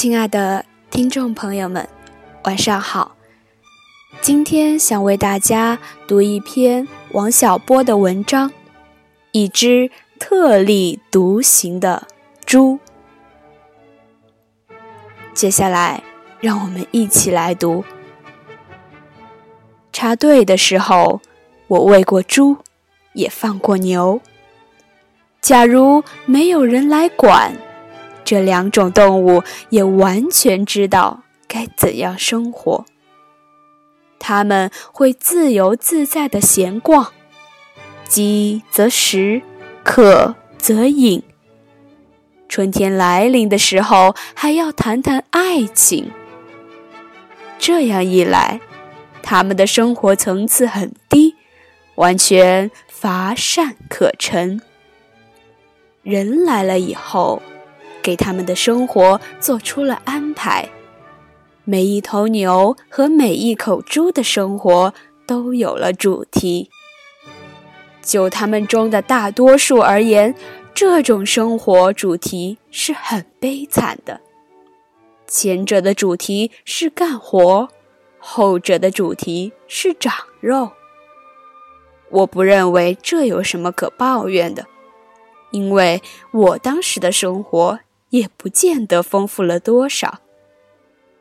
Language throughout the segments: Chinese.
亲爱的听众朋友们，晚上好。今天想为大家读一篇王小波的文章，《一只特立独行的猪》。接下来，让我们一起来读。插队的时候，我喂过猪，也放过牛。假如没有人来管，这两种动物也完全知道该怎样生活。它们会自由自在地闲逛，饥则食，渴则饮。春天来临的时候，还要谈谈爱情。这样一来，他们的生活层次很低，完全乏善可陈。人来了以后，给他们的生活做出了安排。每一头牛和每一口猪的生活都有了主题。就他们中的大多数而言，这种生活主题是很悲惨的。前者的主题是干活，后者的主题是长肉。我不认为这有什么可抱怨的。因为我当时的生活也不见得丰富了多少，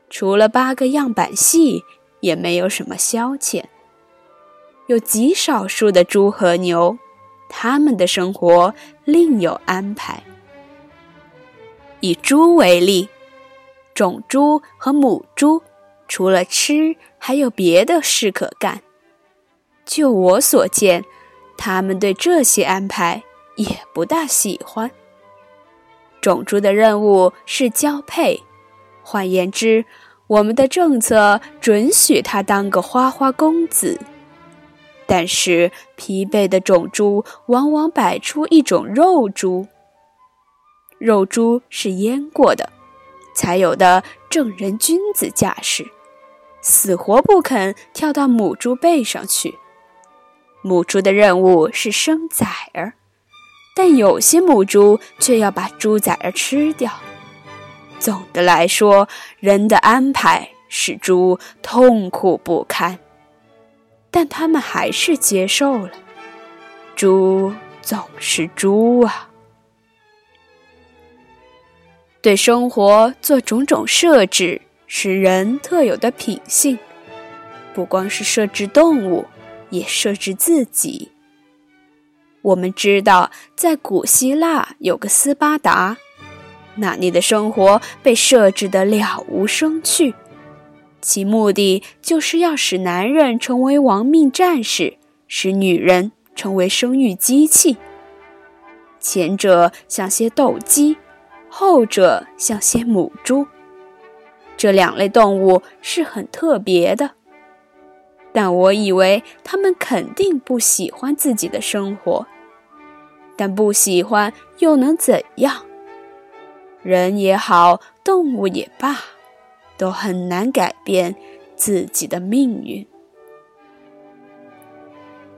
除了八个样板戏，也没有什么消遣。有极少数的猪和牛，他们的生活另有安排。以猪为例，种猪和母猪除了吃，还有别的事可干。就我所见，他们对这些安排。也不大喜欢。种猪的任务是交配，换言之，我们的政策准许他当个花花公子。但是疲惫的种猪往往摆出一种肉猪。肉猪是阉过的，才有的正人君子架势，死活不肯跳到母猪背上去。母猪的任务是生崽儿。但有些母猪却要把猪崽儿吃掉。总的来说，人的安排使猪痛苦不堪，但他们还是接受了。猪总是猪啊！对生活做种种设置是人特有的品性，不光是设置动物，也设置自己。我们知道，在古希腊有个斯巴达，那里的生活被设置得了无生趣，其目的就是要使男人成为亡命战士，使女人成为生育机器。前者像些斗鸡，后者像些母猪。这两类动物是很特别的，但我以为他们肯定不喜欢自己的生活。但不喜欢又能怎样？人也好，动物也罢，都很难改变自己的命运。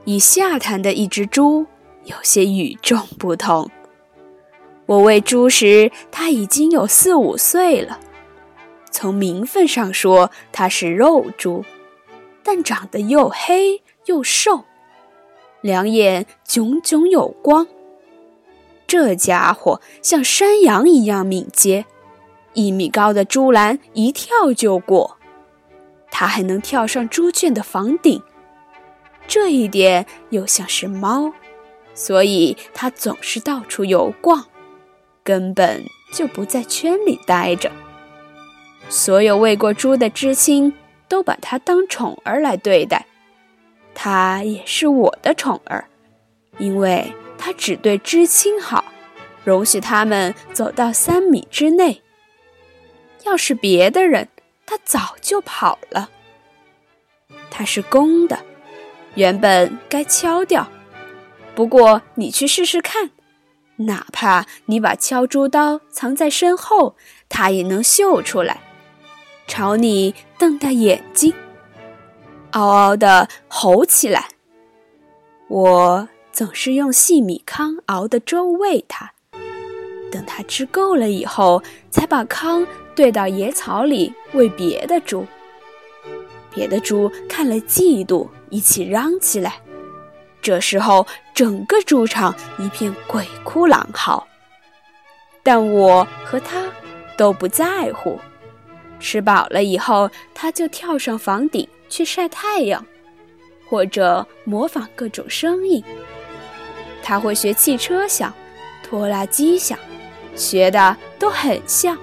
以下谈的一只猪有些与众不同。我喂猪时，它已经有四五岁了。从名分上说，它是肉猪，但长得又黑又瘦，两眼炯炯有光。这家伙像山羊一样敏捷，一米高的猪栏一跳就过。它还能跳上猪圈的房顶，这一点又像是猫，所以它总是到处游逛，根本就不在圈里待着。所有喂过猪的知青都把它当宠儿来对待，它也是我的宠儿，因为。他只对知青好，容许他们走到三米之内。要是别的人，他早就跑了。他是公的，原本该敲掉，不过你去试试看，哪怕你把敲猪刀藏在身后，他也能嗅出来，朝你瞪大眼睛，嗷嗷的吼起来。我。总是用细米糠熬的粥喂它，等它吃够了以后，才把糠兑到野草里喂别的猪。别的猪看了嫉妒，一起嚷起来。这时候，整个猪场一片鬼哭狼嚎。但我和他都不在乎。吃饱了以后，他就跳上房顶去晒太阳，或者模仿各种声音。他会学汽车响、拖拉机响，学的都很像。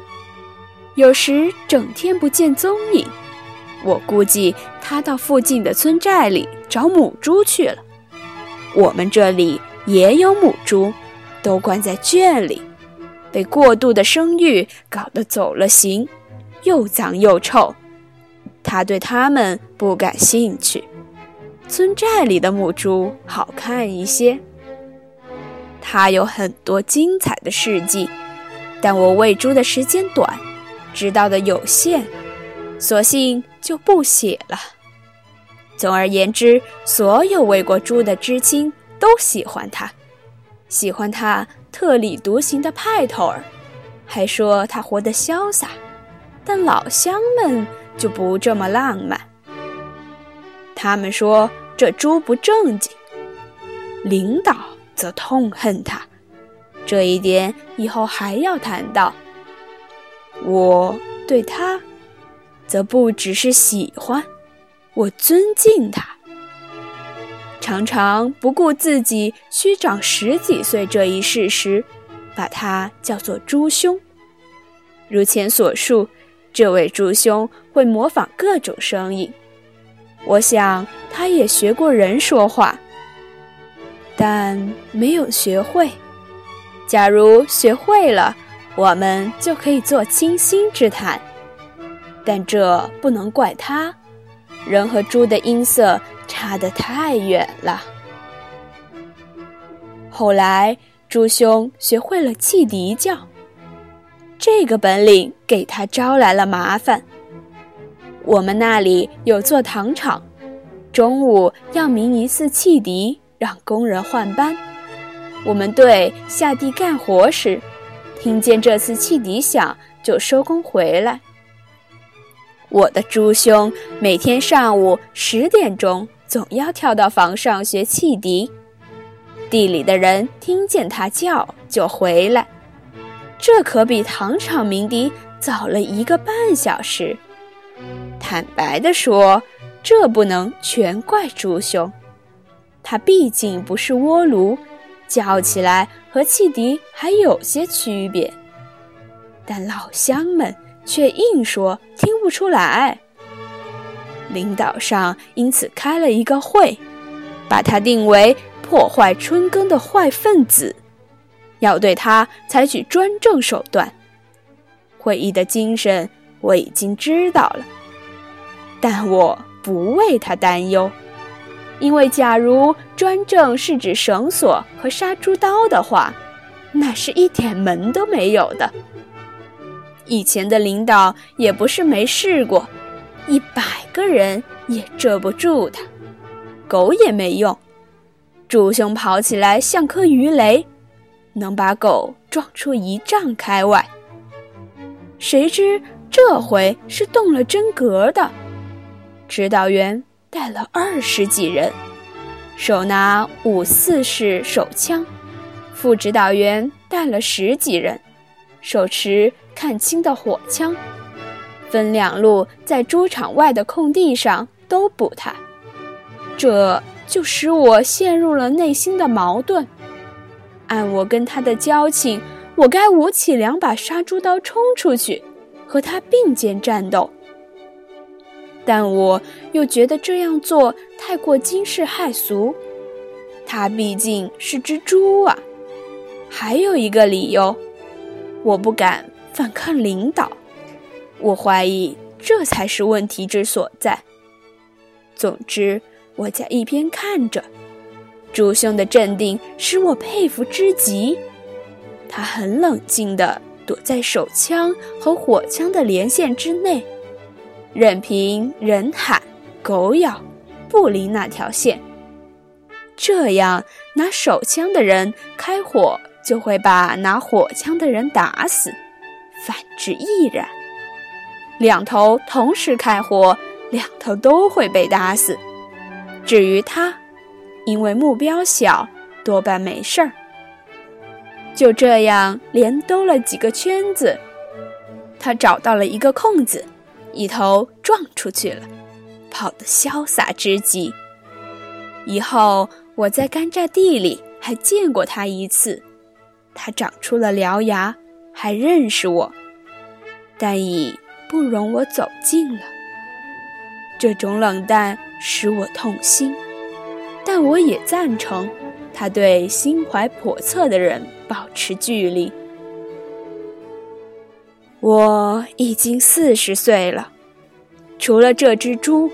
有时整天不见踪影，我估计他到附近的村寨里找母猪去了。我们这里也有母猪，都关在圈里，被过度的生育搞得走了形，又脏又臭。他对它们不感兴趣，村寨里的母猪好看一些。他有很多精彩的事迹，但我喂猪的时间短，知道的有限，索性就不写了。总而言之，所有喂过猪的知青都喜欢他，喜欢他特立独行的派头儿，还说他活得潇洒。但老乡们就不这么浪漫，他们说这猪不正经。领导则痛恨他，这一点以后还要谈到。我对他，则不只是喜欢。我尊敬他，常常不顾自己虚长十几岁这一事实，把他叫做猪兄。如前所述，这位猪兄会模仿各种声音，我想他也学过人说话，但没有学会。假如学会了，我们就可以做倾心之谈，但这不能怪他。人和猪的音色差得太远了。后来，猪兄学会了汽笛叫，这个本领给他招来了麻烦。我们那里有座糖厂，中午要鸣一次汽笛，让工人换班。我们队下地干活时，听见这次汽笛响，就收工回来。我的猪兄每天上午十点钟总要跳到房上学汽笛，地里的人听见他叫就回来，这可比糖厂鸣笛早了一个半小时。坦白地说，这不能全怪猪兄，他毕竟不是锅炉，叫起来和汽笛还有些区别。但老乡们。却硬说听不出来。领导上因此开了一个会，把他定为破坏春耕的坏分子，要对他采取专政手段。会议的精神我已经知道了，但我不为他担忧，因为假如专政是指绳索和杀猪刀的话，那是一点门都没有的。以前的领导也不是没试过，一百个人也遮不住他，狗也没用。猪兄跑起来像颗鱼雷，能把狗撞出一丈开外。谁知这回是动了真格的，指导员带了二十几人，手拿五四式手枪；副指导员带了十几人，手持。看清的火枪，分两路在猪场外的空地上都捕他，这就使我陷入了内心的矛盾。按我跟他的交情，我该舞起两把杀猪刀冲出去，和他并肩战斗。但我又觉得这样做太过惊世骇俗，他毕竟是只猪啊。还有一个理由，我不敢。反抗领导，我怀疑这才是问题之所在。总之，我在一边看着，朱兄的镇定使我佩服之极。他很冷静地躲在手枪和火枪的连线之内，任凭人喊、狗咬，不离那条线。这样，拿手枪的人开火，就会把拿火枪的人打死。反之亦然。两头同时开火，两头都会被打死。至于他，因为目标小，多半没事儿。就这样连兜了几个圈子，他找到了一个空子，一头撞出去了，跑得潇洒之极。以后我在甘蔗地里还见过他一次，他长出了獠牙，还认识我，但已不容我走近了。这种冷淡使我痛心，但我也赞成他对心怀叵测的人保持距离。我已经四十岁了，除了这只猪。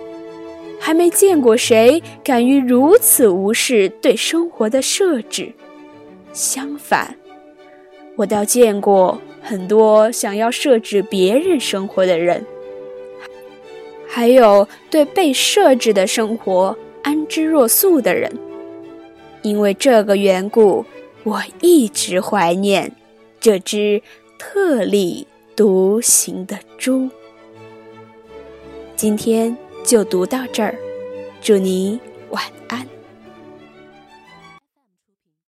还没见过谁敢于如此无视对生活的设置，相反，我倒见过很多想要设置别人生活的人，还有对被设置的生活安之若素的人。因为这个缘故，我一直怀念这只特立独行的猪。今天。就读到这儿，祝你晚安。